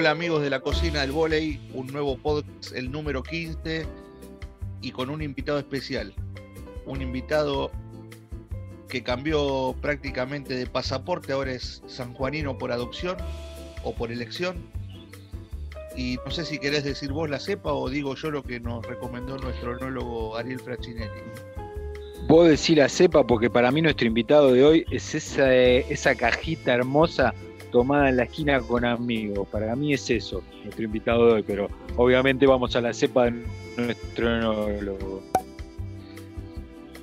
Hola amigos de la cocina del volei, un nuevo podcast, el número 15, y con un invitado especial. Un invitado que cambió prácticamente de pasaporte, ahora es sanjuanino por adopción o por elección. Y no sé si querés decir vos la cepa o digo yo lo que nos recomendó nuestro enólogo Ariel Fraccinelli. Vos decís la cepa porque para mí nuestro invitado de hoy es esa, esa cajita hermosa tomada en la esquina con amigos. Para mí es eso, nuestro invitado de hoy, pero obviamente vamos a la cepa de nuestro enólogo.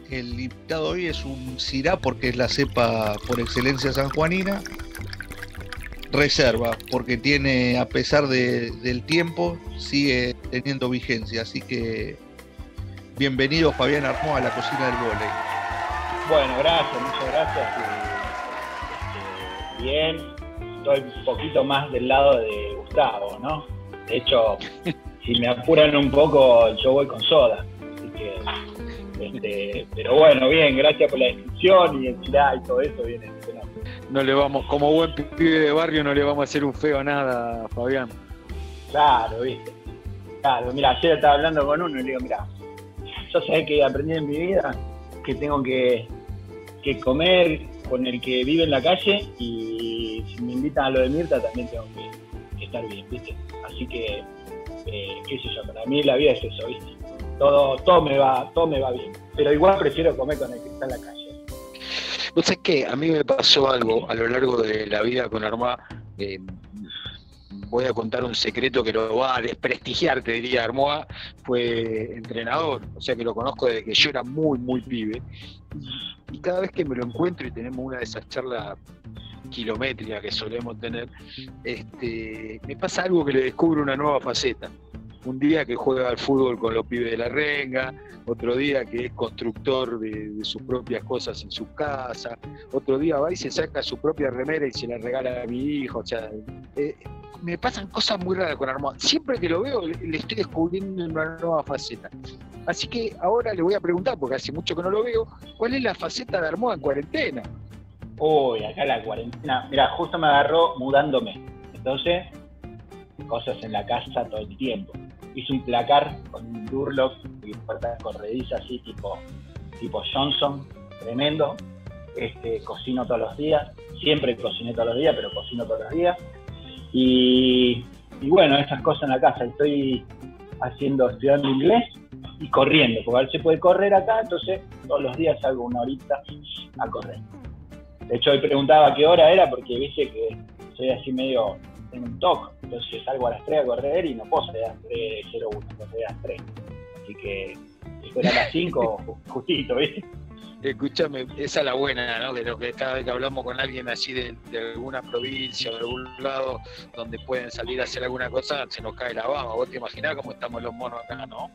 El invitado de hoy es un Cirá porque es la cepa por excelencia sanjuanina. Reserva, porque tiene, a pesar del tiempo, sigue teniendo vigencia. Así que bienvenido Fabián Armó a la cocina del volei. Bueno, gracias, muchas gracias. Este, bien, estoy un poquito más del lado de Gustavo, ¿no? De hecho, si me apuran un poco, yo voy con soda. Así que, este, pero bueno, bien, gracias por la descripción y el chilá y todo eso, viene no le vamos, como buen pibe de barrio, no le vamos a hacer un feo a nada, Fabián. Claro, viste. Claro, mira, ayer estaba hablando con uno y le digo, mira, yo sé que aprendí en mi vida que tengo que, que comer con el que vive en la calle y si me invitan a lo de Mirta también tengo que, estar bien, ¿viste? Así que, eh, qué sé yo, para mí la vida es eso, ¿viste? Todo, todo, me va, todo me va bien, pero igual prefiero comer con el que está en la calle. Vos sabés que a mí me pasó algo a lo largo de la vida con Armá. Eh, voy a contar un secreto que lo va a desprestigiar, te diría Armoa, fue entrenador, o sea que lo conozco desde que yo era muy, muy pibe. Y cada vez que me lo encuentro y tenemos una de esas charlas kilométricas que solemos tener, este, me pasa algo que le descubro una nueva faceta un día que juega al fútbol con los pibes de la renga, otro día que es constructor de, sus propias cosas en su casa, otro día va y se saca su propia remera y se la regala a mi hijo, o sea, eh, me pasan cosas muy raras con Armada. Siempre que lo veo le, estoy descubriendo una nueva faceta. Así que ahora le voy a preguntar, porque hace mucho que no lo veo, ¿cuál es la faceta de Armada en cuarentena? Uy, acá la cuarentena, mira, justo me agarró mudándome, entonces cosas en la casa todo el tiempo hice un placar con un Durlock y puertas corredizas así tipo, tipo Johnson, tremendo. Este, cocino todos los días, siempre cociné todos los días, pero cocino todos los días. Y, bueno, esas cosas en la casa. Estoy haciendo, estudiando inglés y corriendo, porque a ver se puede correr acá, entonces todos los días salgo una horita a correr. De hecho, hoy preguntaba qué hora era porque viste que soy así medio en un toque. Entonces salgo a las 3 a correr y no puedo salir a las 3.01, no salir a las 3. Así que si a las 5, justito, ¿viste? Escúchame, esa es la buena, ¿no? De lo que cada vez que hablamos con alguien así de, alguna provincia o de algún lado donde pueden salir a hacer alguna cosa, se nos cae la baba. Vos te imaginás cómo estamos los monos acá, ¿no?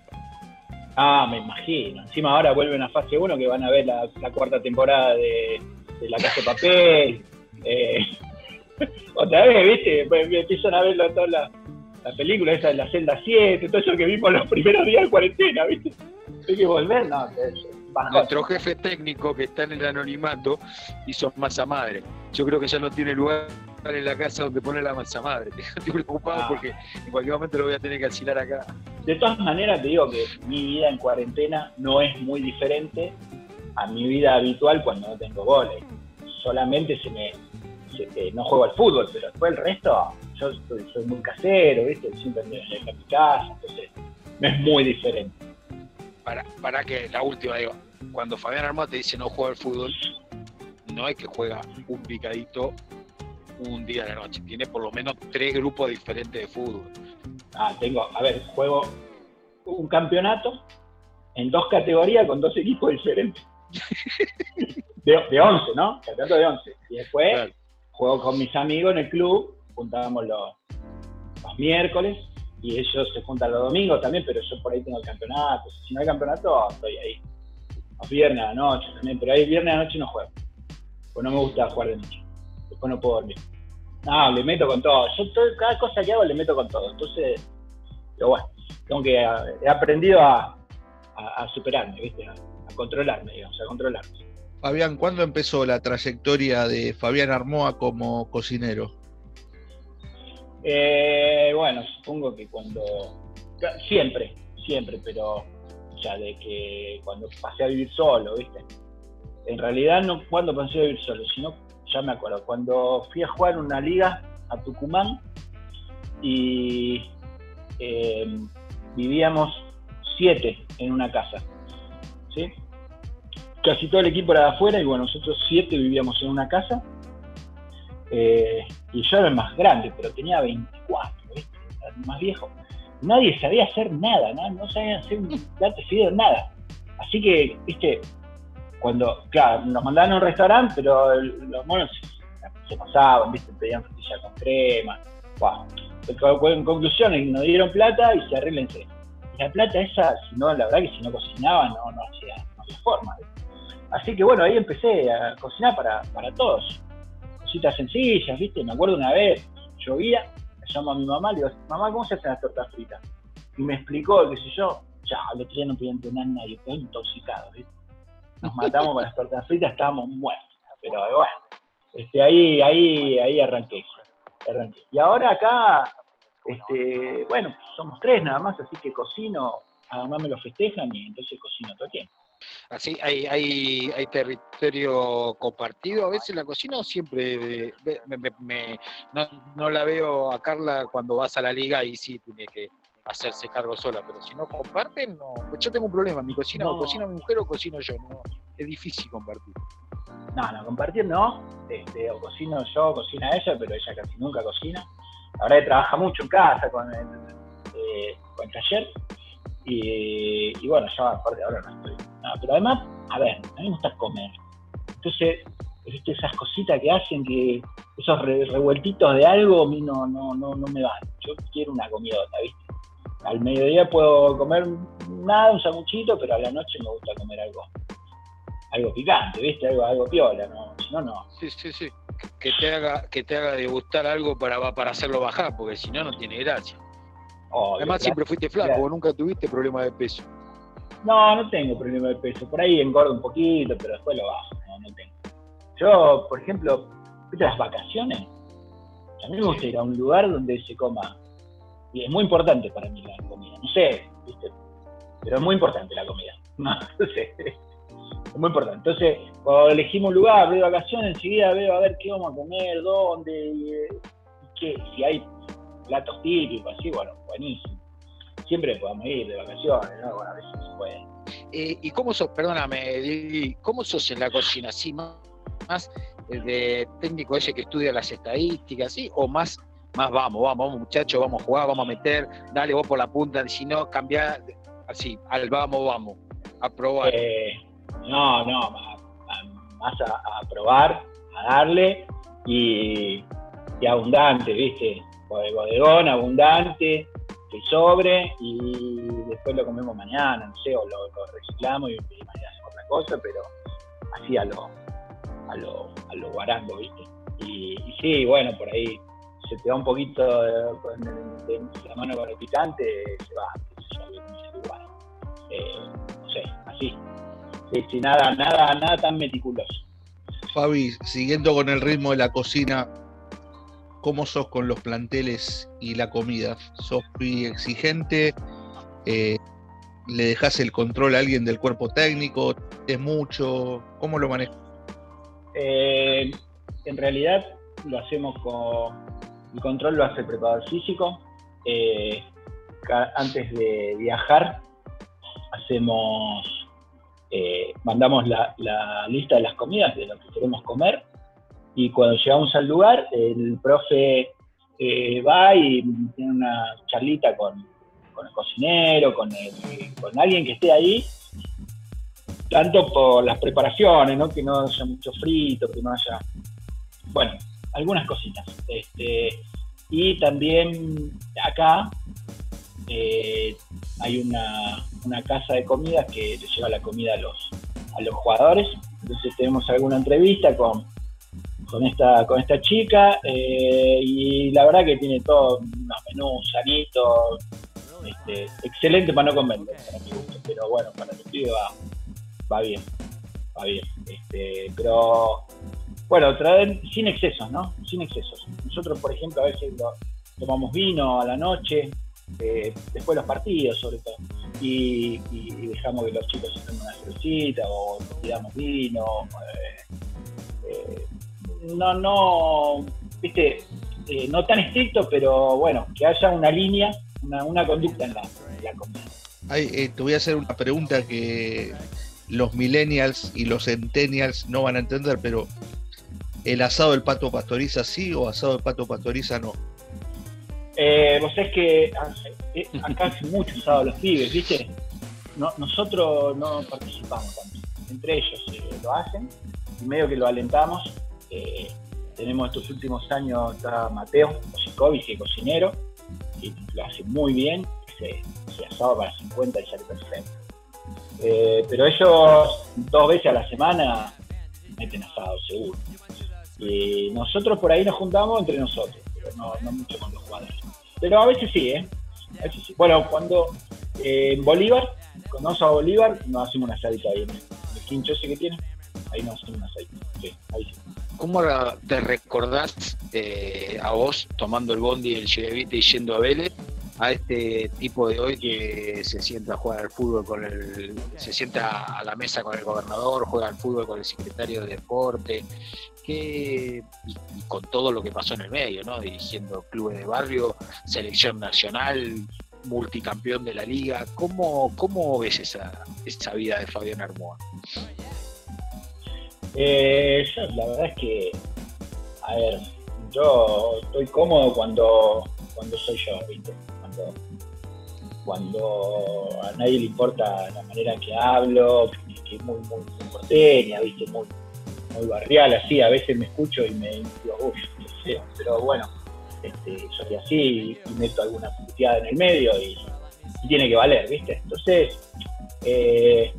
Ah, me imagino. Encima ahora vuelven a fase 1 que van a ver la, cuarta temporada de, La Casa de Papel. Eh, otra vez, ¿viste? Pues, empiezan a ver toda la, la, película esa de la celda 7, todo eso que vimos los primeros días de cuarentena, ¿viste? Hay que volver, no, Nuestro jefe técnico que está en el anonimato hizo masa madre. Yo creo que ya no tiene lugar en la casa donde pone la masa madre. Estoy preocupado ah. porque en cualquier momento lo voy a tener que alquilar acá. De todas maneras, te digo que mi vida en cuarentena no es muy diferente a mi vida habitual cuando no tengo goles. Solamente se me, no juego al fútbol, pero después el resto, yo soy, muy casero, ¿viste? Siempre me en mi casa, entonces es muy diferente. Para, para que la última, digo, cuando Fabián Armado te dice no juega al fútbol, no es que juega un picadito un día de la noche, tiene por lo menos tres grupos diferentes de fútbol. Ah, tengo, a ver, juego un campeonato en dos categorías con dos equipos diferentes. de, de 11, ¿no? Campeonato de 11. Y después juego con mis amigos en el club, juntábamos los, los miércoles y ellos se juntan los domingos también, pero yo por ahí tengo el campeonato. Si no hay campeonato, estoy ahí. Los viernes a la noche también, pero ahí viernes a la noche no juego. Pues no me gusta jugar de noche. Después no puedo dormir. No, le meto con todo. Yo cada cosa que hago le meto con todo. Entonces, pero bueno, tengo que he aprendido a, a, superarme, ¿viste? A, a controlarme, digamos, a controlarme. Fabián, ¿cuándo empezó la trayectoria de Fabián Armoa como cocinero? Eh, bueno, supongo que cuando. Siempre, siempre, pero ya de que cuando pasé a vivir solo, ¿viste? En realidad no cuando pasé a vivir solo, sino, ya me acuerdo, cuando fui a jugar una liga a Tucumán y eh, vivíamos siete en una casa, ¿sí? Casi todo el equipo era de afuera y bueno, nosotros siete vivíamos en una casa eh, y yo era el más grande, pero tenía 24, ¿viste? Era el más viejo nadie sabía hacer nada, ¿no? no sabían hacer un plato nada. Así que, viste, cuando, claro, nos mandaban a un restaurante, pero los monos se, pasaban, viste, pedían frutilla con crema. Wow. En conclusión, nos dieron plata y se arreglense. La plata esa, si no, la verdad que si no cocinaba, no, no, hacía, no había forma. Así que bueno, ahí empecé a cocinar para, para todos. Cositas sencillas, viste, me acuerdo una vez, llovía, llamo a mi mamá, le digo, mamá, ¿cómo se hacen las tortas fritas? Y me explicó, qué sé yo, ya, el otro día no podía entrenar nadie, estoy intoxicado, Nos matamos con las tortas fritas, estábamos muertos. Pero bueno, este, ahí, ahí, ahí arranqué, arranqué. Y ahora acá, este, bueno, somos tres nada más, así que cocino, a mamá me lo festejan y entonces cocino todo el tiempo. Así, hay, hay, hay territorio compartido a veces en la cocina o siempre me, no, la veo a Carla cuando vas a la liga y sí tiene que hacerse cargo sola, pero si no comparten, no. Yo tengo un problema, mi cocina o cocina mi mujer o cocino yo, no, es difícil compartir. No, no, compartir no, este, o cocino yo, o cocina ella, pero ella casi nunca cocina. Ahora que trabaja mucho en casa con el, eh, con el taller, y, bueno, yo aparte ahora no estoy. Pero además, a ver, a mí me gusta comer. Entonces, esas cositas que hacen que esos revueltitos de algo a mí no, no, no, no me van. Yo quiero una comidota, ¿viste? Al mediodía puedo comer nada, un sanguchito, pero a la noche me gusta comer algo algo picante, ¿viste? Algo, algo piola, ¿no? Si no, no. Sí, sí, sí. Que te haga, que te haga degustar algo para, para hacerlo bajar, porque si no, no tiene gracia. Además, siempre fuiste flaco, nunca tuviste problema de peso. No, no tengo problema de peso. Por ahí engordo un poquito, pero después lo bajo. No, no tengo. Yo, por ejemplo, ¿viste las vacaciones? A mí me gusta ir a un lugar donde se coma. Y es muy importante para mí la comida. No sé, ¿viste? Pero es muy importante la comida. No, sé. Es muy importante. Entonces, cuando elegimos un lugar de vacaciones, enseguida veo a ver qué vamos a comer, dónde, y, qué, si hay platos típicos, así, bueno, buenísimo. Siempre podemos ir de vacaciones, ¿no? Bueno, a veces se puede. Eh, ¿Y cómo sos, perdóname, cómo sos en la cocina? ¿Sí, más, de técnico ese que estudia las estadísticas, ¿sí? ¿O más, más vamos, vamos, vamos muchachos, vamos a jugar, vamos a meter, dale vos por la punta, si no, cambia así, al vamos, vamos, a probar? Eh, no, no, más, a, probar, a darle y, y abundante, ¿viste? bodegón abundante, que sobre y después lo comemos mañana, no sé, o lo, reciclamos y, mañana hacemos otra cosa, pero así a lo, a lo, a lo guarango, ¿viste? Y, sí, bueno, por ahí se te da un poquito de, la mano con el picante, se va, igual. Eh, no sé, así. Sí, nada, nada, nada tan meticuloso. Fabi, siguiendo con el ritmo de la cocina, ¿Cómo sos con los planteles y la comida? ¿Sos muy exigente? Eh, ¿Le dejas el control a alguien del cuerpo técnico? ¿Es mucho? ¿Cómo lo manejas? Eh, en realidad lo hacemos con... El control lo hace el preparador físico. Eh, antes de viajar hacemos... mandamos la, la lista de las comidas, de lo que queremos comer, y cuando llegamos al lugar, el profe eh, va y tiene una charlita con, el cocinero, con, con alguien que esté ahí, tanto por las preparaciones, ¿no? que no haya mucho frito, que no haya, bueno, algunas cositas. Este, y también acá eh, hay una, una, casa de comida que le lleva la comida a los, a los jugadores. Entonces tenemos alguna entrevista con, con esta, con esta chica eh, y la verdad que tiene todo unos menús sanitos, este, excelente para no comer, para mi gusto, pero bueno, para el pibe va, va bien, va bien. Este, pero bueno, traer sin excesos, ¿no? Sin excesos. Nosotros, por ejemplo, a veces tomamos vino a la noche, eh, después de los partidos sobre todo, y, dejamos que los chicos se tomen una cervecita o tiramos vino. No, no, viste, no tan estricto, pero bueno, que haya una línea, una, conducta en la, comida. te voy a hacer una pregunta que los millennials y los centennials no van a entender, pero ¿el asado del pato pastoriza sí o asado del pato pastoriza no? Eh, vos sabés que eh, acá hace mucho asado los pibes, ¿viste? nosotros no participamos tanto. Entre ellos eh, lo hacen y medio que lo alentamos. Tenemos estos últimos años está Mateo Osikovic, que cocinero, y lo hace muy bien. Se, se asado para 50 y sale perfecto. Eh, pero ellos dos veces a la semana meten asado, seguro. Y nosotros por ahí nos juntamos entre nosotros, pero no, mucho con los jugadores. Pero a veces sí, ¿eh? Bueno, cuando eh, en Bolívar, cuando vamos a Bolívar, nos hacemos una asadita ahí en el quincho ese que tiene. Ahí nos hacemos una asadita. Sí, ahí sí. ¿Cómo te recordás eh, a vos tomando el bondi del Chevite y yendo a Vélez a este tipo de hoy que se sienta a jugar al fútbol con el, se sienta a la mesa con el gobernador, juega al fútbol con el secretario de deporte, que, y, con todo lo que pasó en el medio, ¿no? Dirigiendo clubes de barrio, selección nacional, multicampeón de la liga. ¿Cómo, cómo ves esa, esa vida de Fabián Armoa? Eh, la verdad es que, a ver, yo estoy cómodo cuando, cuando soy yo, ¿viste? cuando, a nadie le importa la manera que hablo, que es muy, muy, muy porteña, ¿viste? Muy, muy barrial, así, a veces me escucho y me digo, uff, no sé, pero bueno, este, soy así y meto alguna publicidad en el medio y, tiene que valer, ¿viste? Entonces, eh,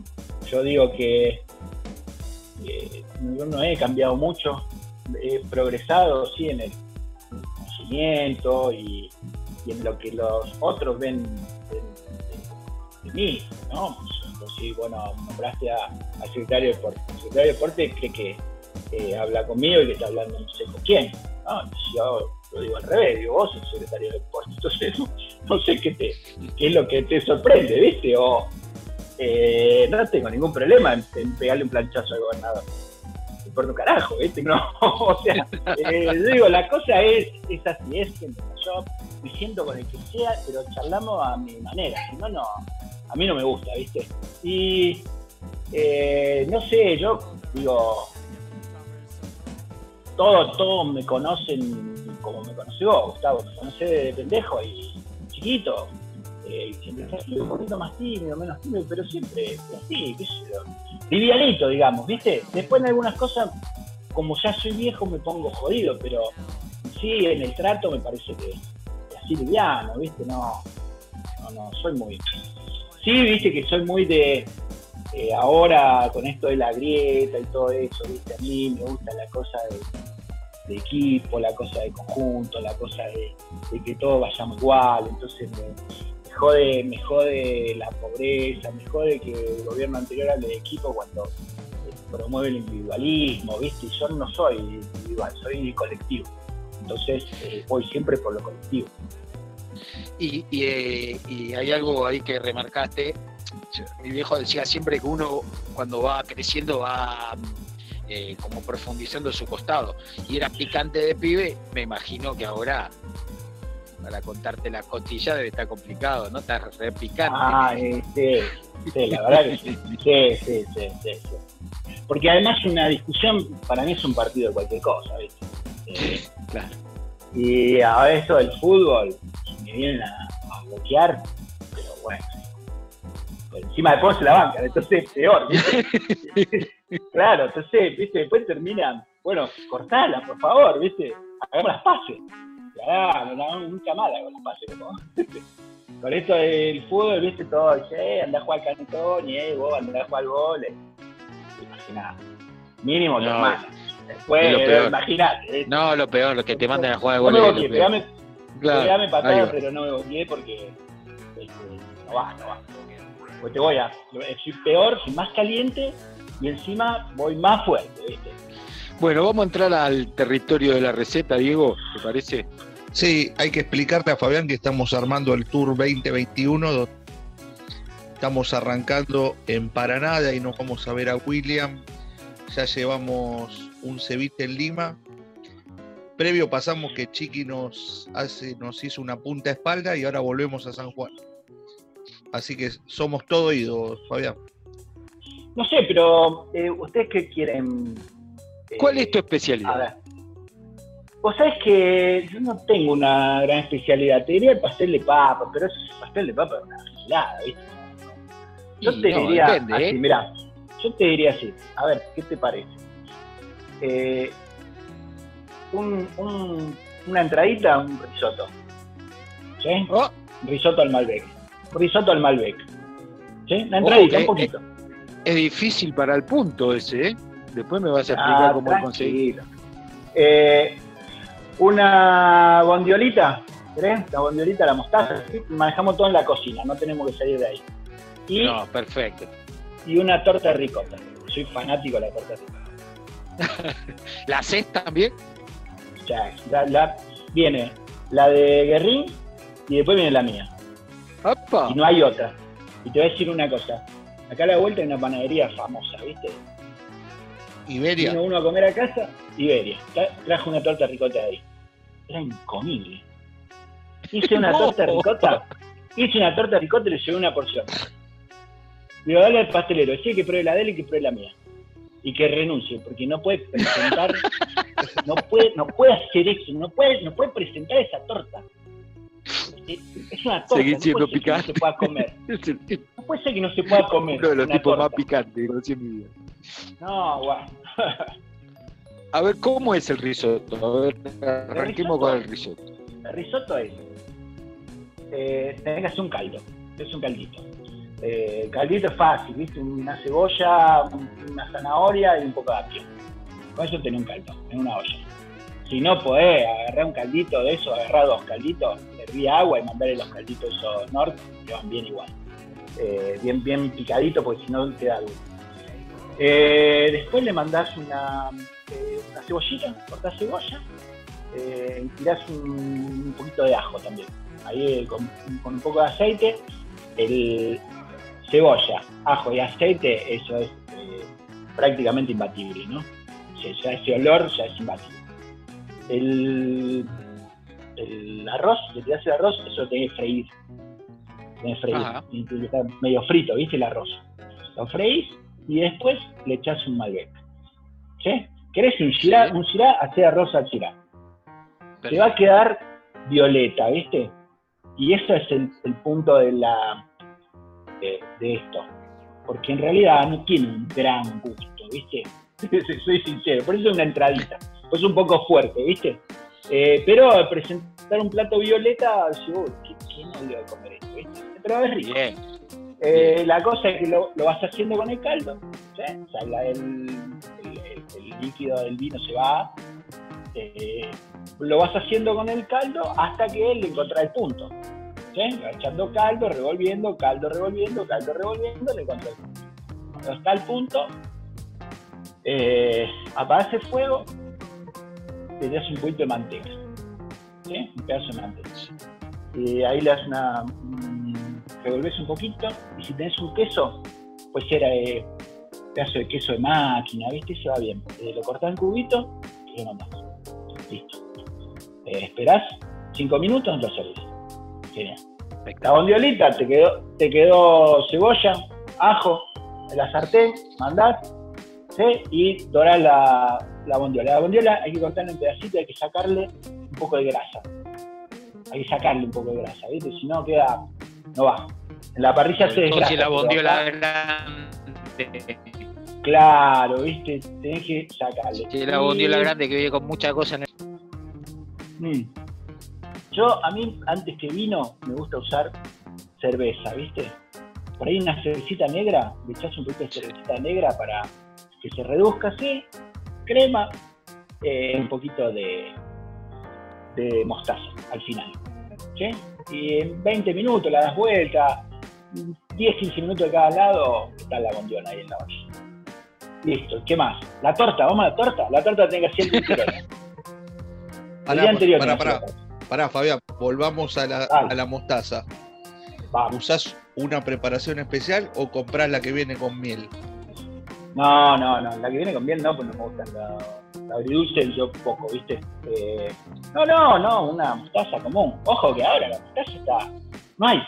yo digo que yo no he cambiado mucho, he progresado, sí, en el conocimiento y, en lo que los otros ven de, mí, ¿no? Pues, bueno, nombraste al secretario de deporte. El secretario de deporte cree que eh, habla conmigo y que está hablando no sé con quién. ¿no? Yo lo digo al revés, digo, vos sos secretario de deporte. Entonces, no, sé qué, te, qué es lo que te sorprende, ¿viste? O eh, no tengo ningún problema en, pegarle un planchazo al gobernador por tu carajo, ¿viste? No, o sea, eh, digo, la cosa es, es así, es que yo me siento con el que sea, pero charlamos a mi manera, si no, no, a mí no me gusta, ¿viste? Y eh, no sé, yo digo, todos, todos me conocen como me conoció Gustavo, me conocí de pendejo y chiquito, eh, siempre un poquito más tímido, menos tímido, pero siempre así, qué sé yo, digamos, ¿viste? Después en algunas cosas, como ya soy viejo, me pongo jodido, pero sí, en el trato me parece que así liviano, ¿viste? No, no, no, soy muy... Sí, viste que soy muy de... Eh, ahora con esto de la grieta y todo eso, ¿viste? A mí me gusta la cosa de, equipo, la cosa de conjunto, la cosa de, que todos vayamos igual, entonces me, jode, me jode la pobreza, me jode que el gobierno anterior hable de equipo cuando eh, promueve el individualismo, ¿viste? Yo no soy individual, soy colectivo. Entonces eh, voy siempre por lo colectivo. Eh, y, hay algo ahí que remarcaste. Mi viejo decía siempre que uno cuando va creciendo va eh, como profundizando su costado. Y era picante de pibe, me imagino que ahora para contarte la costilla debe estar complicado, ¿no? Está re picante. Ah, sí, sí, la verdad que sí. Sí, sí, sí, sí, Porque además una discusión para mí es un partido de cualquier cosa, ¿viste? claro. Y a esto del fútbol, me vienen a, bloquear, pero bueno. Encima después se la banca, entonces peor, ¿viste? claro, entonces, ¿viste? Después terminan, bueno, cortala, por favor, ¿viste? Hagamos las pases. Claro, no, nunca más hago las pases, ¿no? Con esto del fútbol, ¿viste? Todo, dice, eh, andá a jugar al cantón, y eh, vos andá a jugar al gol. Imagina, mínimo no, más. Después, lo peor. imagínate. No, lo peor, lo que te mandan a jugar al gol. No me pegame, claro, patada, pero no me volví porque este, no va, no va. Pues te voy a. Soy peor, soy más caliente y encima voy más fuerte, ¿viste? Bueno, vamos a entrar al territorio de la receta, Diego, ¿te parece? Sí, hay que explicarle a Fabián que estamos armando el Tour 2021. Estamos arrancando en Paraná, y nos vamos a ver a William. Ya llevamos un ceviche en Lima. Previo pasamos que Chiqui nos, hace, nos hizo una punta espalda y ahora volvemos a San Juan. Así que somos todo oídos, Fabián. No sé, pero eh, ¿ustedes qué quieren? ¿Cuál es tu especialidad? A ver. Vos sabés que yo no tengo una gran especialidad. Te diría el pastel de papa, pero ese pastel de papa es una gilada, ¿viste? Yo te diría así, ¿eh? mirá, yo te diría así. A ver, ¿qué te parece? Eh, un, una entradita, un risotto. ¿Sí? Oh. Un risotto al Malbec. Un risotto al Malbec. ¿Sí? Una entradita, un poquito. Es, difícil para el punto ese, ¿eh? Después me vas a explicar ah, cómo conseguirlo. Eh, una bondiolita, ¿crees? La bondiolita, la mostaza. Manejamos todo en la cocina, no tenemos que salir de ahí. Y, no, perfecto. Y una torta de ricota. Soy fanático de la torta de ricota. ¿La haces también? Ya, la, viene la de Guerrín y después viene la mía. Y no hay otra. Y te voy a decir una cosa. Acá a la vuelta hay una panadería famosa, ¿viste? Iberia. Vino uno a comer a casa, Iberia. Trajo una torta ricota de ahí. Era incomible. Hice una torta ricota, hice una torta ricota y le llevé una porción. Digo, dale al pastelero, decía que pruebe la de él y que pruebe la mía. Y que renuncie, porque no puede presentar, no puede, no puede hacer eso, no puede, no puede presentar esa torta. Es una torta, Seguir siendo no picante. no se pueda comer. No puede ser que no se pueda comer. Uno de los tipos torta. más picantes que conocí en mi vida. No, guau. A ver, ¿cómo es el risotto? A ver, arranquemos con el risotto. El risotto es, eh, tenés que hacer un caldo, es un caldito. Eh, el caldito es fácil, ¿viste? Una cebolla, un- una zanahoria y un poco de apio. Con eso tenés un caldo, en una olla. Si no podés agarrar un caldito de eso, agarrar dos calditos, herví agua y mandarle los calditos esos norte, que van bien igual. Eh, bien, bien picadito, porque si no queda duro. Eh, después le mandás una, eh, una cebollita, cortás cebolla, eh, y tirás un, un poquito de ajo también. Ahí eh, con, con un poco de aceite, el cebolla, ajo y aceite, eso es prácticamente imbatible, ¿no? O sea, ya ese olor ya es imbatible. El, el arroz, le tirás el arroz, eso lo tenés que freír. Tenés que freír, tiene que estar medio frito, ¿viste? El arroz. Lo freís y después le echás un Malbec. ¿Sí? ¿Querés un girá? Sí. Un girá, hacé arroz al girá. Te va a quedar violeta, ¿viste? Y eso es el, el punto de la de, de esto. Porque en realidad no tiene un gran gusto, ¿viste? Soy sincero, por eso es una entradita. Pues un poco fuerte, ¿viste? Eh, pero presentar un plato violeta, yo, uy, ¿qué, ¿quién no iba a comer esto? ¿viste? Pero es rico. Bien. Eh, la cosa es que lo, lo vas haciendo con el caldo. ¿sí? O sea, la- el, el- el- líquido del vino se va. eh, lo vas haciendo con el caldo hasta que le encontrás el punto. ¿sí? Echando caldo, revolviendo, caldo, revolviendo, caldo, revolviendo, le encontrás el punto. Cuando está el punto, eh, apagás el fuego, le das un poquito de manteca. ¿sí? Un pedazo de manteca. Y ahí le das una. Revolves un poquito. Y si tenés un queso, pues era eh, pedazo de queso de máquina, ¿viste? Se va bien. Eh, lo cortás en cubitos y lo mandás. Listo. Eh, esperás cinco minutos, lo servís. Genial. La bondiolita te quedó, te quedó cebolla, ajo en la sartén, mandás ¿sí? y dorás la, la bondiola. La bondiola hay que cortarla en pedacitos, hay que sacarle un poco de grasa. Hay que sacarle un poco de grasa, ¿viste? Si no queda, no va. La parrilla se desgrasa. Entonces la bondiola grande. Claro, ¿viste? Tenés que sacarle. Sí, la bondiola grande que viene con muchas cosas en el... Mm. Yo, a mí, antes que vino, me gusta usar cerveza, ¿viste? Por ahí una cervecita negra, le echás un poquito de cervecita negra para que se reduzca así, crema, eh, un poquito de, de mostaza al final. ¿sí? Y en 20 minutos la das vuelta, 10-15 minutos de cada lado, está la bondiola ahí en la olla. Listo, ¿qué más? La torta, vamos a la torta. La torta tiene que ser el día Pará, anterior. pará, pará. Pará, Fabián, volvamos a la, Dale. a la mostaza. Vamos. ¿Usás una preparación especial o comprás la que viene con miel? No, no, no. La que viene con miel no, pues no me gustan la, la agridulce yo poco, ¿viste? Eh, no, no, no, una mostaza común. Ojo que ahora la mostaza está. No hay.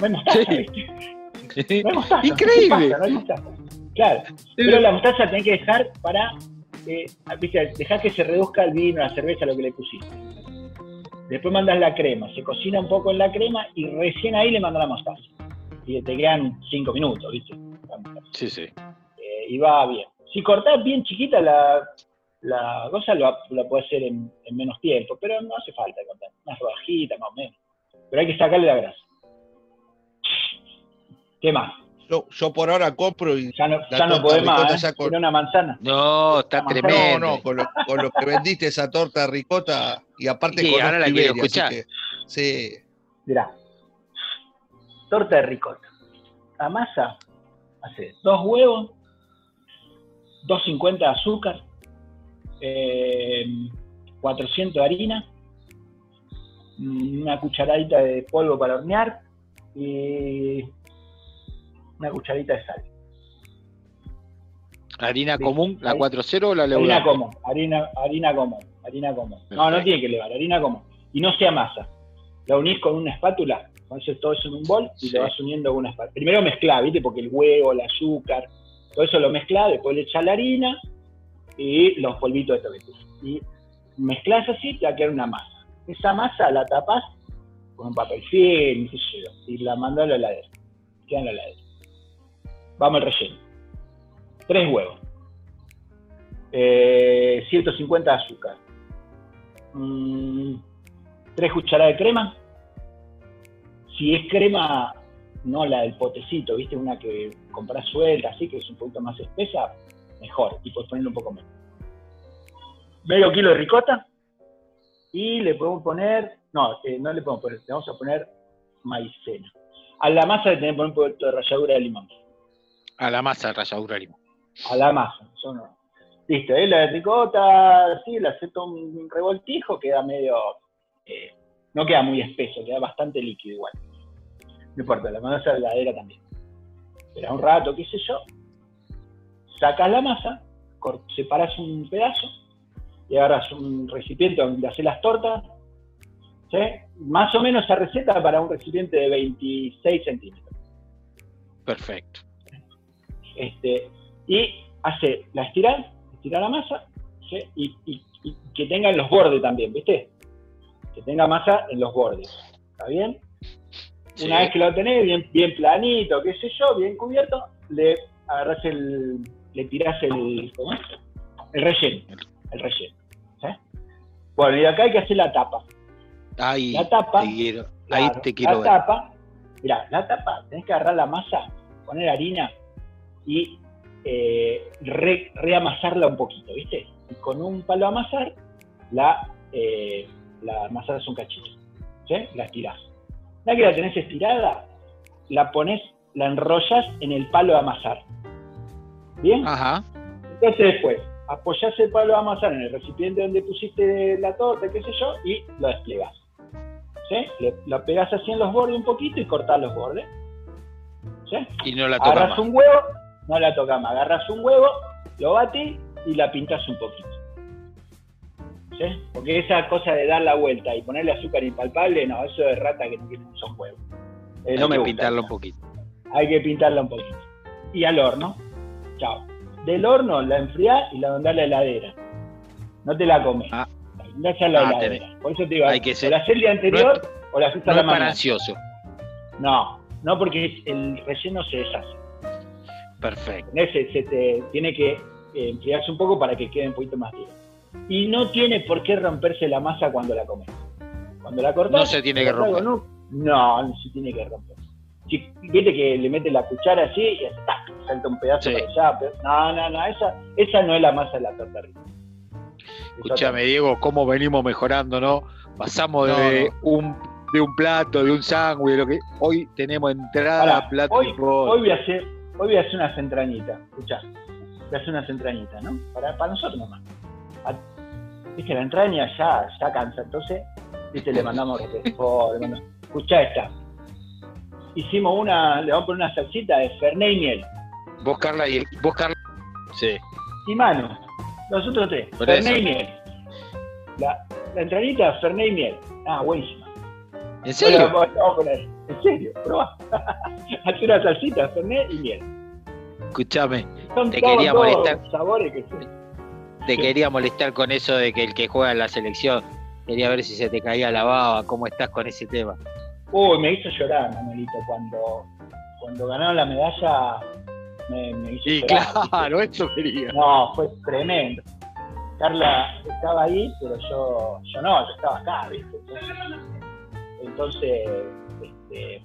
No hay mostaza, Sí. ¿viste? No hay mostaza. Increíble. ¿qué pasa? No hay mostaza. Claro. Pero la mostaza tenés que dejar para. Eh, ¿viste? Dejar que se reduzca el vino, la cerveza, lo que le pusiste. Después mandas la crema, se cocina un poco en la crema y recién ahí le mandas la mostaza. Y te quedan cinco minutos, ¿viste? Sí, sí. Eh, y va bien. Si cortás bien chiquita la, la cosa, lo, lo puedes hacer en, en menos tiempo, pero no hace falta cortar. Unas rodajitas más o menos. Pero hay que sacarle la grasa. ¿Qué más? Yo, yo por ahora compro y. Ya no, ya no torta podés ricota más, ¿eh? con- una manzana. No, está No, no, No, tremendo. no, con lo, con lo que vendiste esa torta ricota y aparte Sí, con ahora la quiero escuchar. sí, Mirá. Torta de ricota. La masa hace dos huevos, 250 de azúcar, eh, 400 de harina, una cucharadita de polvo para hornear y una cucharadita de sal. Harina Sí. común, la Ahí. 4.0 o la Harina leudante. común, harina, harina común, harina común. No, no tiene que elevar, harina común. Y no sea masa. La unís con una espátula, pones todo eso en un bol y Sí. lo vas uniendo con una espátula. Primero mezclá, ¿viste? Porque el huevo, el azúcar, todo eso lo mezclás, después le echás la harina y los polvitos de tobetes. Y mezclás así, te va a quedar una masa. Esa masa la tapás con un papel film, y la mandás a la heladera. Queda en la heladera. Vamos al relleno. Tres huevos. Eh, 150 de azúcar. Mm, tres cucharadas de crema. Si es crema, no la del potecito, ¿viste? Una que compras suelta, así que es un poquito más espesa, mejor. Y puedes ponerle un poco menos. Medio kilo de ricota. Y le podemos poner, no, eh, no le podemos poner, le vamos a poner maicena. A la masa le tenemos que poner un poquito de ralladura de limón. A la masa de ralladura de limón. a la masa. Yo no. Listo, ¿eh? la de ricota, sí, le hace todo un revoltijo, queda medio. eh, no queda muy espeso, queda bastante líquido igual. No importa, la mandas a la heladera también. Espera un rato, qué sé yo. Sacas la masa, separas un pedazo y agarras un recipiente donde haces las tortas. ¿sí? Más o menos esa receta para un recipiente de 26 centímetros. Perfecto. Este, y hace la estirar, estirar la masa, ¿sí? y, y- y que tenga en los bordes también, ¿viste? Que tenga masa en los bordes, ¿está bien? Sí. Una vez que lo tenés bien, bien planito, qué sé yo, bien cubierto, le agarrás el, le tirás el, ¿cómo es? El relleno, el relleno, ¿sí? Bueno, y acá hay que hacer la tapa. Ahí La tapa, te quiero, ahí Claro, te quiero la ver. tapa, mira, la tapa, tenés que agarrar la masa, poner harina y eh, re- reamasarla un poquito, ¿viste? Y con un palo a amasar, la, eh, la amasás un cachito, ¿sí? La estirás. Ya que la tenés estirada, la pones, la enrollas en el palo a amasar. ¿Bien? Ajá. Entonces después, apoyás el palo a amasar en el recipiente donde pusiste la torta, qué sé yo, y lo desplegás. ¿Sí? Le, lo pegás así en los bordes un poquito y cortás los bordes. ¿Sí? Y no la toca Agarras un huevo, no la toca más, agarras un huevo, lo batís y la pintás un poquito. ¿Sí? Porque esa cosa de dar la vuelta y ponerle azúcar impalpable, no, eso es rata que no quieren son huevos. Eh, Hay no me que gusta pintarlo un poquito. hay que pintarla un poquito. Y al horno. Chao. Del horno la enfriás y la mandás a la heladera. No te la comes. Ah. La mandás a la Ah, heladera. Por eso te digo, hay que o ser- la haces el día anterior o la haces a No la es mañana. ansioso. No, no porque el relleno se deshace. Perfecto. Se, se te tiene que eh, enfriarse un poco para que quede un poquito más bien. Y no tiene por qué romperse la masa cuando la comes. Cuando la cortás, No se tiene que romper. un- No, no se tiene que romper. Si, Viste que le metes la cuchara así y ¡tac! salta un pedazo Sí. para allá. pero- no, no, no, esa, esa no es la masa de la torta rica. Es Escúchame. Diego, cómo venimos mejorando, ¿no? Pasamos No, de, no. Un, de un plato, de un sándwich, de lo que hoy tenemos entrada, Pará, plato hoy, y hoy voy a hacer, hoy voy a hacer unas entrañitas, escuchá. Voy a hacer unas entrañitas, ¿no? Para, para nosotros nomás. Viste, la entraña ya, ya cansa, entonces Viste, le mandamos oh, le Escuchá esta. Hicimos una, le vamos a poner una salsita de Fernet y miel. Vos, Carla, y vos, Carla. Sí. Y mano, nosotros tres. Fernet y miel. La, la entradita, Fernet y miel. Ah, buenísima. ¿En serio? vamos, a poner. En serio, probá. Hacer una salsita, Fernet y miel. Escuchame, te quería molestar. Sabores que Te quería molestar con eso de que el que juega en la selección Quería ver si se te caía la baba, cómo estás con ese tema. Uy, me hizo llorar, Manuelito, cuando, cuando ganaron la medalla me, me hizo y claro, eso quería. No, fue tremendo. Carla estaba ahí, pero yo, yo no, yo estaba acá, ¿viste? Entonces, este,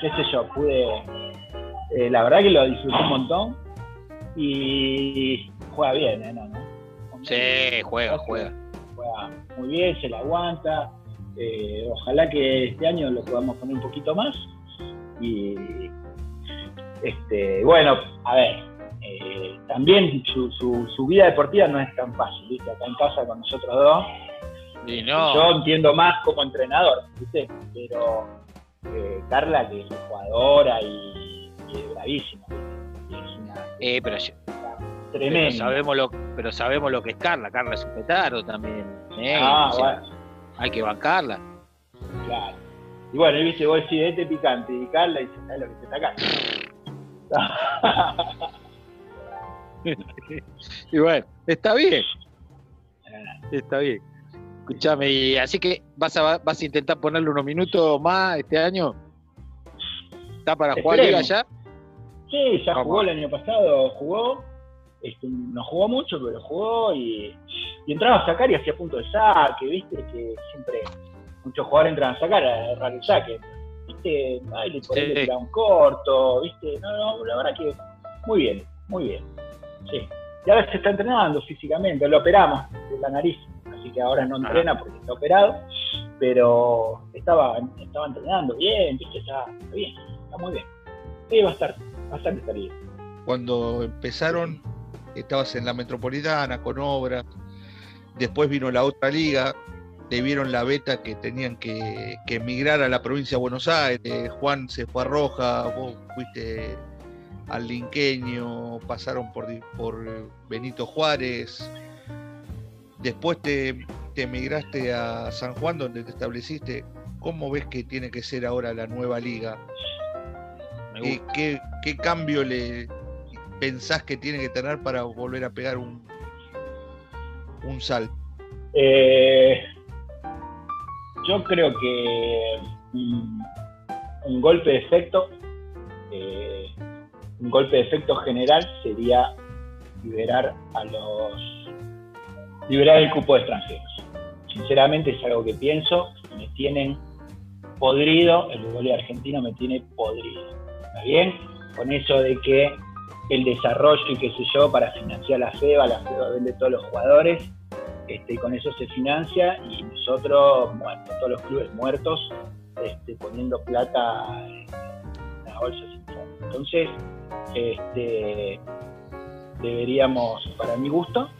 qué sé yo, pude. Eh, la verdad que lo disfruté un montón y juega bien, ¿eh? No, ¿no? Sí, juega, juega muy bien, se la aguanta. Eh, ojalá que este año lo podamos poner un poquito más. Y este, bueno, a ver, eh, también su, vida deportiva no es tan fácil, ¿viste? Acá en casa con nosotros dos. Y no. Yo entiendo más como entrenador, ¿viste? Pero eh, Carla, que es jugadora y, es bravísima, es una, pero Tremendo. Pero sabemos, lo, pero sabemos lo que es Carla. Carla es un petardo también. ¿eh? Ah, bueno. Hay que bancarla. Claro. Y bueno, y viste, vos decís, este picante. Y Carla dice, ¿sabes lo que se está acá? y bueno, está bien. Está bien. Escúchame, y así que vas a, vas a intentar ponerle unos minutos más este año. ¿Está para jugar Liga ya? Sí, ya jugó el año pasado, jugó este, no jugó mucho, pero jugó y, entraba a sacar y hacía punto de saque, viste, que siempre muchos jugadores entran a sacar a errar el saque, viste, ahí le un corto, viste, no, no, la verdad que muy bien, muy bien, sí. Y ahora se está entrenando físicamente, lo operamos de la nariz, así que ahora no entrena porque está operado, pero estaba, estaba entrenando bien, viste, está, bien, está muy bien. Sí, va a estar, bastante estar bien. Cuando empezaron estabas en la metropolitana con obras, después vino la otra liga, te vieron la beta que tenían que, emigrar a la provincia de Buenos Aires, Juan se fue a Roja, vos fuiste al Linqueño, pasaron por, por Benito Juárez, después te, emigraste a San Juan donde te estableciste, ¿cómo ves que tiene que ser ahora la nueva liga? ¿Qué, qué cambio le, pensás que tiene que tener para volver a pegar un, un salto? Eh, yo creo que un, golpe de efecto, eh, un golpe de efecto general sería liberar a los liberar el cupo de extranjeros. Sinceramente es algo que pienso, me tienen podrido, el fútbol argentino me tiene podrido. ¿Está bien? Con eso de que el desarrollo y qué sé yo para financiar la FEBA, la FEBA vende todos los jugadores, este, y con eso se financia y nosotros, bueno, todos los clubes muertos, este, poniendo plata en la bolsa Entonces, este, deberíamos, para mi gusto,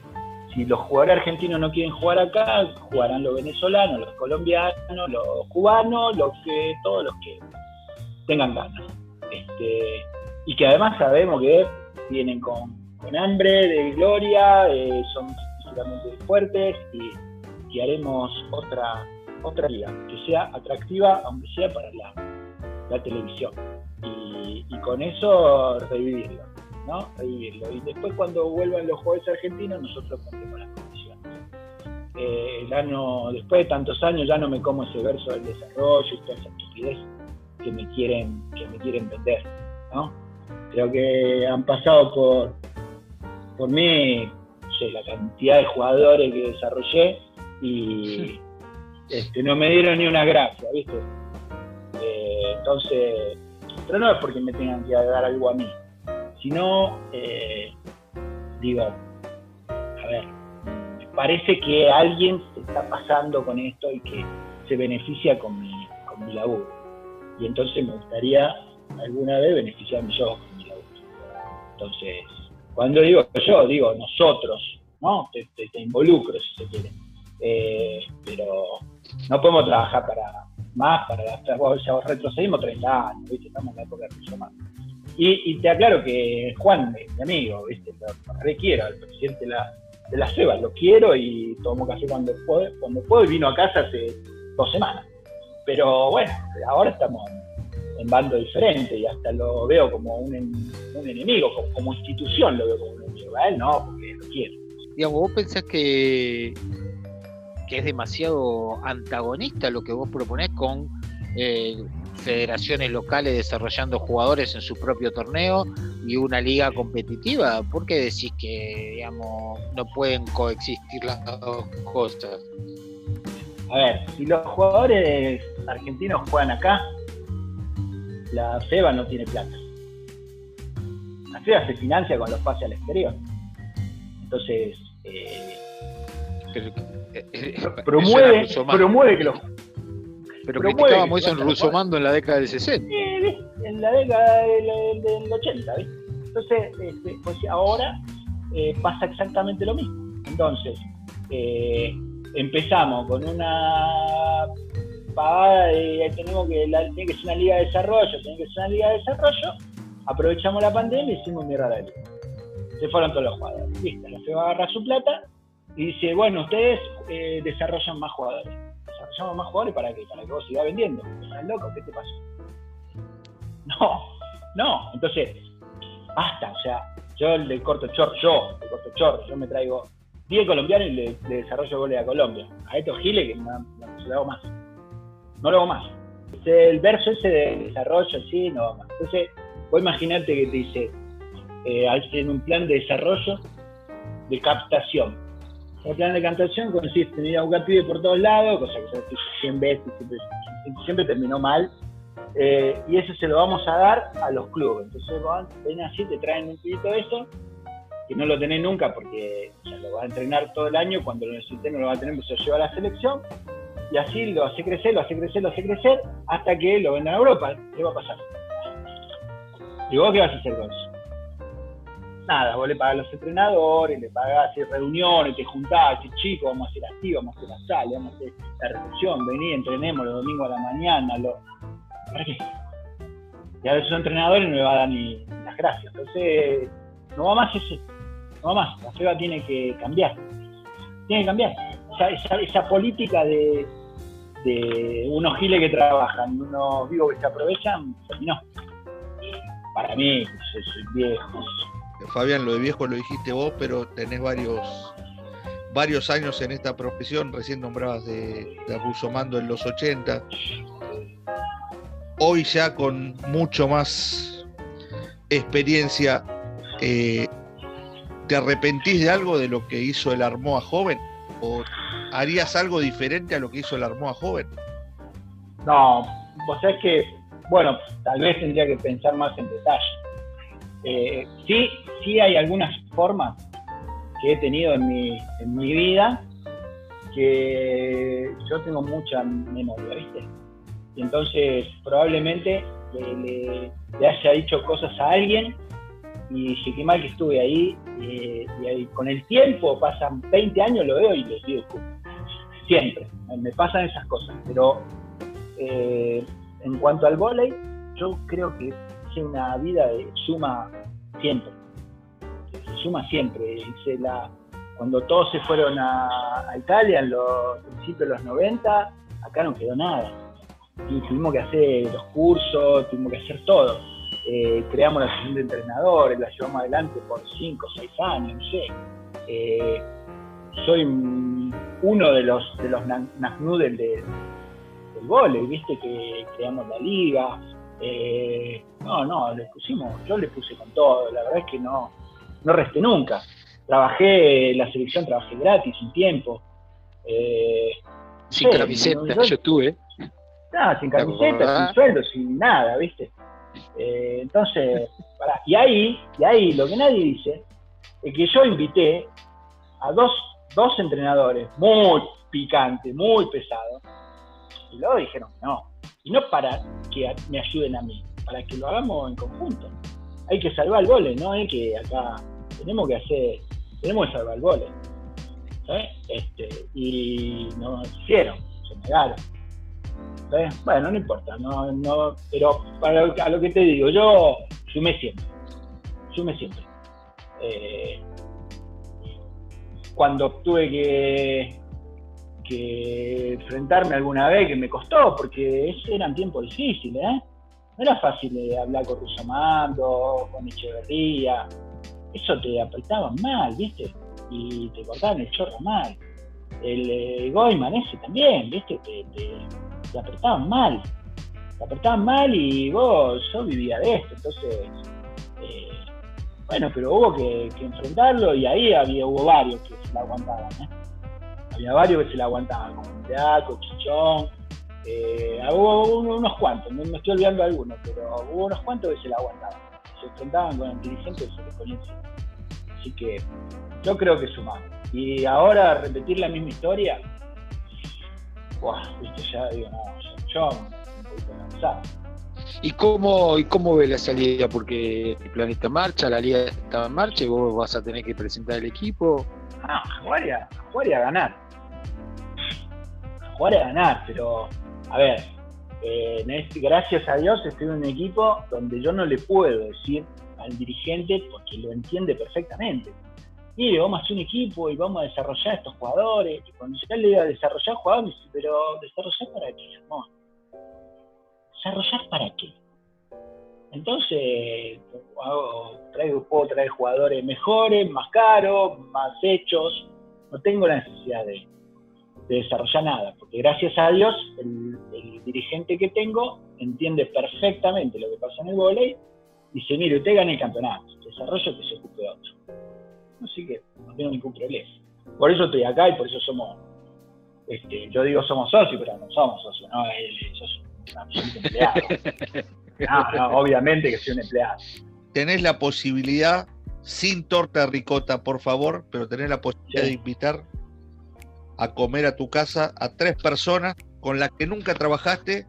si los jugadores argentinos no quieren jugar acá, jugarán los venezolanos, los colombianos, los cubanos, los que, todos los que tengan ganas. Este, y que además sabemos que vienen con, hambre de gloria, eh, son físicamente fuertes y, haremos otra, otra liga que sea atractiva, aunque sea para la, televisión. Y, con eso revivirlo, ¿no? Revivirlo. Y después cuando vuelvan los jugadores argentinos, nosotros pondremos las condiciones. Eh, después de tantos años ya no me como ese verso del desarrollo y toda esa estupidez que me quieren, que me quieren vender, ¿no? Creo que han pasado por, por mí la cantidad de jugadores que desarrollé y este, no me dieron ni una gracia, ¿viste? Eh, entonces, pero no es porque me tengan que dar algo a mí, sino, eh, digo, a ver, me parece que alguien se está pasando con esto y que se beneficia con mi, con mi laburo. Y entonces me gustaría alguna vez beneficiarme yo entonces, cuando digo yo, digo nosotros, ¿no? Te, involucro si se quiere. Eh, pero no podemos trabajar para más, para ya retrocedimos 30 años, ¿viste? estamos en la época de más. Y, y, te aclaro que Juan, mi amigo, ¿viste? Lo, requiero, el presidente de la, de la CEBA, lo quiero y tomo café cuando puedo, cuando puedo y vino a casa hace dos semanas. Pero bueno, ahora estamos en bando diferente y hasta lo veo como un, un enemigo, como, institución lo veo como un enemigo. A él no, porque lo quiero. Digamos, vos pensás que, que es demasiado antagonista lo que vos proponés con eh, federaciones locales desarrollando jugadores en su propio torneo y una liga competitiva. ¿Por qué decís que digamos, no pueden coexistir las dos cosas? A ver, si los jugadores argentinos juegan acá, la FEBA no tiene plata. La FEBA se financia con los pases al exterior. Entonces, eh, eh, eh, promueve, promueve que los pero criticábamos eso en Rusomando en la década del 60. Sí, en la década del, 80, ¿viste? Entonces, este, pues ahora pasa exactamente lo mismo. Entonces, empezamos con una pagada de tenemos que tiene que ser una liga de desarrollo, tiene que ser una liga de desarrollo, aprovechamos la pandemia y hicimos mierda de liga. Se fueron todos los jugadores. Listo, la FEBA agarra su plata y dice, bueno, ustedes eh, desarrollan más jugadores. Desarrollamos más jugadores para qué? Para que vos sigas vendiendo. ¿Estás loco? ¿Qué te pasó? No, no. Entonces, basta. O sea, yo le corto chorro, yo le corto chorro, yo me traigo 10 colombianos y le, desarrollo goles a Colombia. A estos giles que no, no se hago más no lo hago más. El verso ese de desarrollo, sí, no va más. Entonces, vos imaginarte que te dice, eh, en un plan de desarrollo de captación. El plan de captación consiste en ir a buscar pibes por todos lados, cosa que se 100 veces, siempre, terminó mal. Eh, y eso se lo vamos a dar a los clubes. Entonces, van, ven así, te traen un pibito de eso, que no lo tenés nunca porque ya lo vas a entrenar todo el año, cuando lo necesites no lo vas a tener, pues se lo lleva a la selección y así lo hace crecer, lo hace crecer, lo hace crecer, hasta que lo vendan a Europa. ¿Qué va a pasar? ¿Y vos qué vas a hacer con eso? Nada, vos le pagas a los entrenadores, le pagás reuniones, te juntás, chicos, vamos a hacer así, vamos a hacer la sala, vamos a hacer la recepción, vení, entrenemos los domingos a la mañana. Lo... ¿Para qué? Y a veces los entrenadores no le va a dar ni las gracias. Entonces, no va más eso. No va más. La FEBA tiene que cambiar. Tiene que cambiar. esa política de, de unos giles que trabajan y unos vivos que se aprovechan, terminó. Para mí, pues, soy viejo. Fabián, lo de viejo lo dijiste vos, pero tenés varios varios años en esta profesión, recién nombrabas de, de Russo Mando en los 80. Hoy ya con mucho más experiencia, eh, ¿te arrepentís de algo de lo que hizo el Armoa joven? ¿O harías algo diferente a lo que hizo el Armoa joven? No, vos sabés que, bueno, tal vez tendría que pensar más en detalle. Eh, sí, sí hay algunas formas que he tenido en mi, en mi vida que yo tengo mucha memoria, ¿viste? Y entonces probablemente le, haya dicho cosas a alguien y qué mal que estuve ahí, y, y, con el tiempo, pasan 20 años, lo veo y les digo, siempre, me pasan esas cosas, pero eh, en cuanto al volei, yo creo que es una vida de suma siempre, se suma siempre, la, cuando todos se fueron a, Italia en los principios de los 90, acá no quedó nada, y tuvimos que hacer los cursos, tuvimos que hacer todo. Eh, creamos la sesión de entrenadores, la llevamos adelante por 5 o 6 años, no sé. Eh, soy uno de los de los del, del vole, viste que creamos la liga. Eh, no, no, le pusimos, yo le puse con todo, la verdad es que no, no resté nunca. Trabajé la selección, trabajé gratis un tiempo. Eh, sin camiseta, yo, estuve. No, sin camiseta, sin sueldo, sin nada, ¿viste? Eh, entonces, y ahí, y ahí lo que nadie dice es que yo invité a dos dos entrenadores muy picantes, muy pesados, y luego dijeron no. Y no para que me ayuden a mí, para que lo hagamos en conjunto. Hay que salvar el vole, no es que acá tenemos que hacer, tenemos que salvar el vole. Este, y nos hicieron. Se negaron. Bueno, no importa, no, no, pero para a lo que te digo, yo sumé siempre, sumé siempre. Eh, cuando tuve que, enfrentarme alguna vez, que me costó, porque eran tiempos difíciles, ¿eh? No era fácil hablar con Rusomando, con Echeverría, eso te apretaban mal, ¿viste? Y te cortaban el chorro mal. El eh, Goiman ese también, ¿viste? Te, te, apretaban mal. Te apretaban mal y vos, yo vivía de esto, entonces, eh, bueno, pero hubo que, enfrentarlo y ahí había, hubo varios que se la aguantaban, ¿eh? Había varios que se la aguantaban, como Teaco, Chichón, eh, hubo unos cuantos, no me estoy olvidando algunos, pero hubo unos cuantos que se la aguantaban. Se enfrentaban con el dirigente y se les ponía Así que yo creo que sumamos. Y ahora repetir la misma historia, Viste, ya digo, no, yo, un poquito cansado. ¿Y cómo, ¿Y cómo ve la salida? Porque el plan está en marcha, la liga está en marcha y vos vas a tener que presentar el equipo. Ah, jugar y a, jugar y a ganar. jugar y a ganar, pero a ver, eh, este, gracias a Dios estoy en un equipo donde yo no le puedo decir al dirigente, porque lo entiende perfectamente, mire, vamos a hacer un equipo y vamos a desarrollar estos jugadores. Y cuando yo le digo desarrollar jugadores, pero ¿desarrollar para qué? ¿Desarrollar para qué? Entonces, puedo traer jugadores mejores, más caros, más hechos. No tengo la necesidad de, desarrollar nada, porque gracias a Dios el, dirigente que tengo entiende perfectamente lo que pasa en el volei y dice, mire, usted gana el campeonato, desarrollo que se ocupe otro. Así que no tengo ningún problema. Por eso estoy acá y por eso somos, este, yo digo somos socios, pero no somos socios, no, sos un empleado. no, no, obviamente que soy un empleado. Tenés la posibilidad, sin torta ricota, por favor, pero tenés la posibilidad de invitar a comer a tu casa a tres personas con las que nunca trabajaste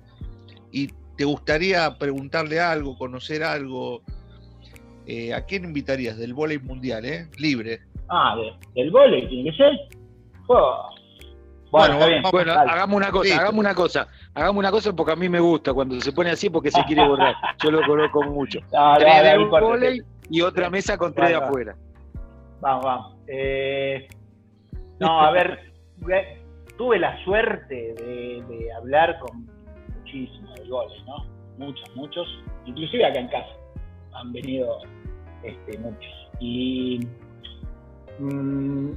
y te gustaría preguntarle algo, conocer algo, eh, ¿a quién invitarías del volei mundial, eh? Libre. Ah, del volei tiene que ser. Bueno, bueno, hagamos una cosa, hagamos una cosa, hagamos una cosa porque a mí me gusta cuando se pone así porque se quiere borrar. Yo lo conozco mucho. tres de volei y otra mesa con tres de afuera. Vamos, vamos. Eh, no, a ver, tuve la suerte de, hablar con muchísimos de goles, ¿no? Muchos, muchos, inclusive acá en casa han venido este, muchos. Y mm,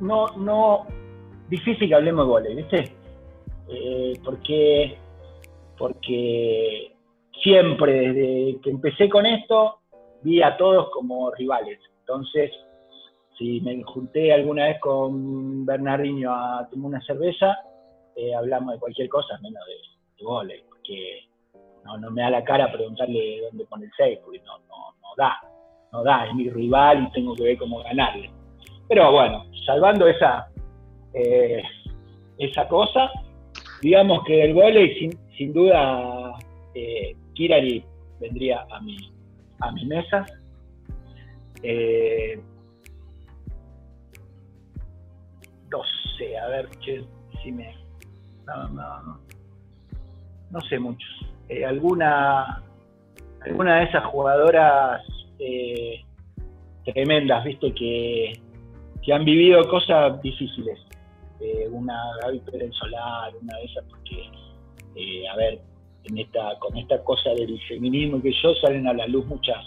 no, no, difícil que hablemos de goles, ¿viste? Eh, porque, porque siempre desde que empecé con esto vi a todos como rivales. Entonces, si me junté alguna vez con Bernardinho a tomar una cerveza, eh, hablamos de cualquier cosa menos de, goles, porque no, no, me da la cara preguntarle dónde pone el 6, porque no, no, no da, no da, es mi rival y tengo que ver cómo ganarle. Pero bueno, salvando esa, eh, esa cosa, digamos que el volei sin, sin duda eh, Kirari vendría a mi, a mi mesa. Eh, no sé, a ver, que si me... No, no, no, sé mucho. Eh, alguna, alguna de esas jugadoras eh, tremendas, viste, que, que, han vivido cosas difíciles. Eh, una Gaby Pérez Solar, una de esas, porque, a ver, en esta, con esta cosa del feminismo que yo salen a la luz muchas,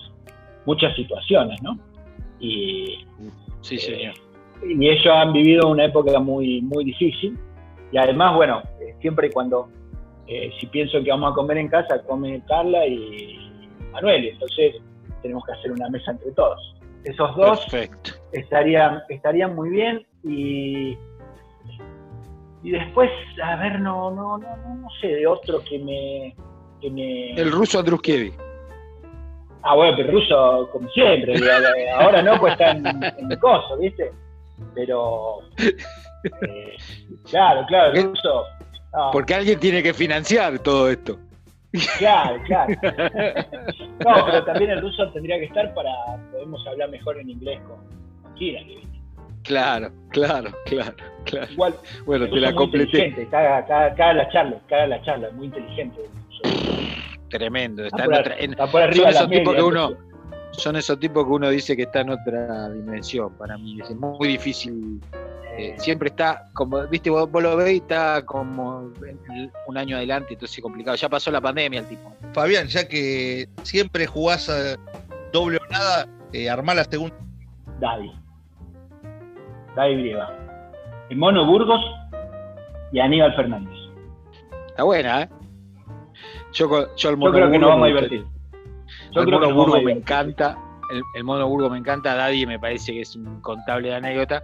muchas situaciones, ¿no? Y, sí, señor y ellos han vivido una época muy, muy difícil. Y además, bueno, eh, siempre cuando, eh, si pienso que vamos a comer en casa, come Carla y Manuel. Entonces, tenemos que hacer una mesa entre todos. Esos dos estarían, estarían muy bien y, y después, a ver, no, no, no, no sé de otro que me... Que me... El ruso Andruskevich. Ah, bueno, pero el ruso, como siempre, ahora no, pues está en, en el coso, ¿viste? Pero, eh, claro, claro, el ruso. Porque alguien tiene que financiar todo esto. Claro, claro. No, pero también el ruso tendría que estar para podemos hablar mejor en inglés con, Kira, Claro, claro, claro, claro. Igual, bueno, te la completé. Caga, caga, la charla, caga la charla, muy inteligente. Tremendo. Está, por, arriba son esos tipos que uno, son esos tipos que uno dice que está en otra dimensión. Para mí es muy difícil. Eh, siempre está, como, viste, vos, lo veis, está como un año adelante, entonces es complicado. Ya pasó la pandemia el tipo. Fabián, ya que siempre jugás a doble o nada, eh, armá la segunda. David. David Brieva. El Mono Burgos y Aníbal Fernández. Está buena, ¿eh? Yo, yo, el mono creo que nos vamos a divertir. Yo el mono burgo me encanta. El, mono burgo me encanta. Daddy me parece que es un contable de anécdota.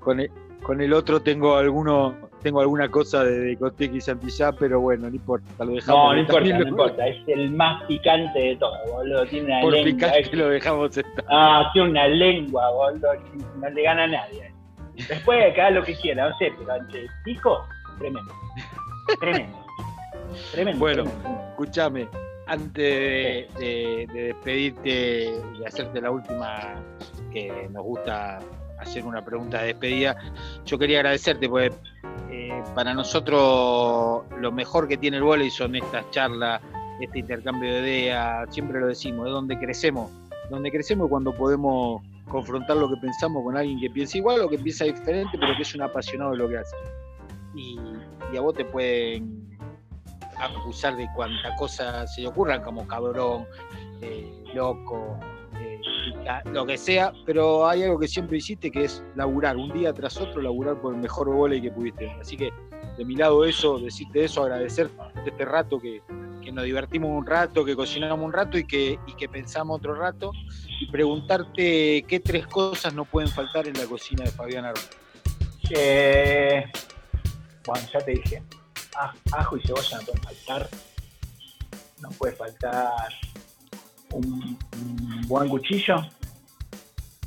Con el, con el otro tengo alguno, tengo alguna cosa de discoteca y Santillá, pero bueno, no importa, lo dejamos. No, no importa, no importa, es el más picante de todo, boludo. Tiene una Por lengua. picante lo dejamos estar. Ah, tiene una lengua, boludo, no le gana a nadie. Después cada lo que quiera, no sé, pero ante pico, tremendo. Tremendo. Tremendo. Bueno, escúchame, antes de, despedirte y hacerte la última que nos gusta hacer una pregunta de despedida, yo quería agradecerte, porque eh, para nosotros lo mejor que tiene el volei son estas charlas, este intercambio de ideas, siempre lo decimos, es donde crecemos, donde crecemos cuando podemos confrontar lo que pensamos con alguien que piensa igual o que piensa diferente, pero que es un apasionado de lo que hace. Y, a vos te pueden acusar de cuanta cosa se le ocurran, como cabrón, eh, loco, lo que sea, pero hay algo que siempre hiciste que es laburar, un día tras otro, laburar por el mejor volei que pudiste. Así que de mi lado eso, decirte eso, agradecer este rato que, que nos divertimos un rato, que cocinamos un rato y que, y que pensamos otro rato, y preguntarte qué tres cosas no pueden faltar en la cocina de Fabián Arma. Eh, bueno, ya te dije, ajo y cebolla no pueden faltar. No puede faltar un, buen cuchillo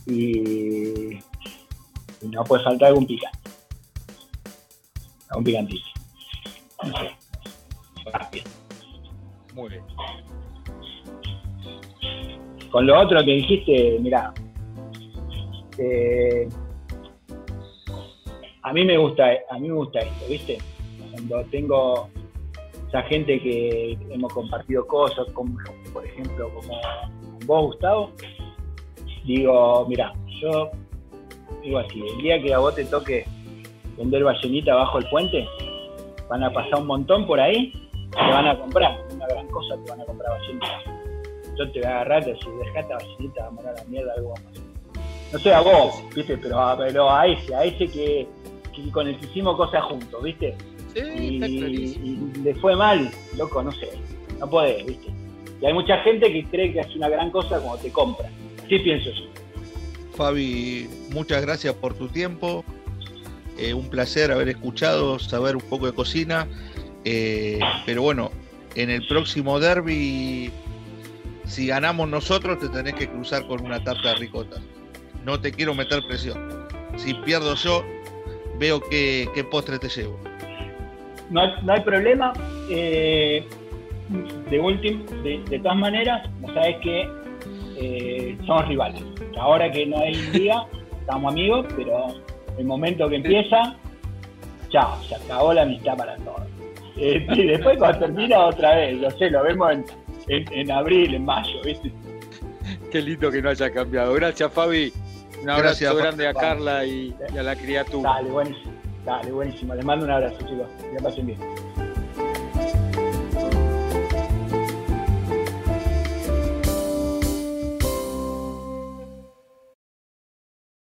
y, no puede faltar algún picante. Algún picantito. No sé. Rápido. Muy bien. Con lo otro que dijiste, mira, eh, a mí me gusta, a mí me gusta esto, ¿viste? Cuando tengo esa gente que hemos compartido cosas, como por ejemplo como vos, Gustavo, digo, mira, yo digo así, el día que a vos te toque vender ballenita bajo el puente, van a pasar un montón por ahí, te van a comprar, una gran cosa te van a comprar ballenita. Yo te voy a agarrar y decir, dejate ballenita, vamos a la mierda, algo más. No sé a vos, viste, pero, pero a ese, a ese que con el que hicimos cosas juntos, viste y, le fue mal, loco, no sé, no podés, ¿viste? Y hay mucha gente que cree que es una gran cosa cuando te compra. ¿Qué pienso yo. Fabi, muchas gracias por tu tiempo. Eh, un placer haber escuchado, saber un poco de cocina. Eh, pero bueno, en el próximo derby, si ganamos nosotros, te tenés que cruzar con una tarta de ricota. No te quiero meter presión. Si pierdo yo, veo qué, qué postre te llevo no hay, no hay problema. Eh, de último, de, todas maneras, sabes que eh, somos rivales. Ahora que no hay liga, estamos amigos, pero el momento que empieza, chao, se acabó la amistad para todos. Eh, y después cuando termina otra vez, lo sé, lo vemos en, abril, en mayo, ¿viste? Qué lindo que no haya cambiado. Gracias, Fabi. Un abrazo grande a Carla y, y, a la criatura. Dale, buenísimo. Dale, buenísimo. Les mando un abrazo, chicos. Que pasen bien.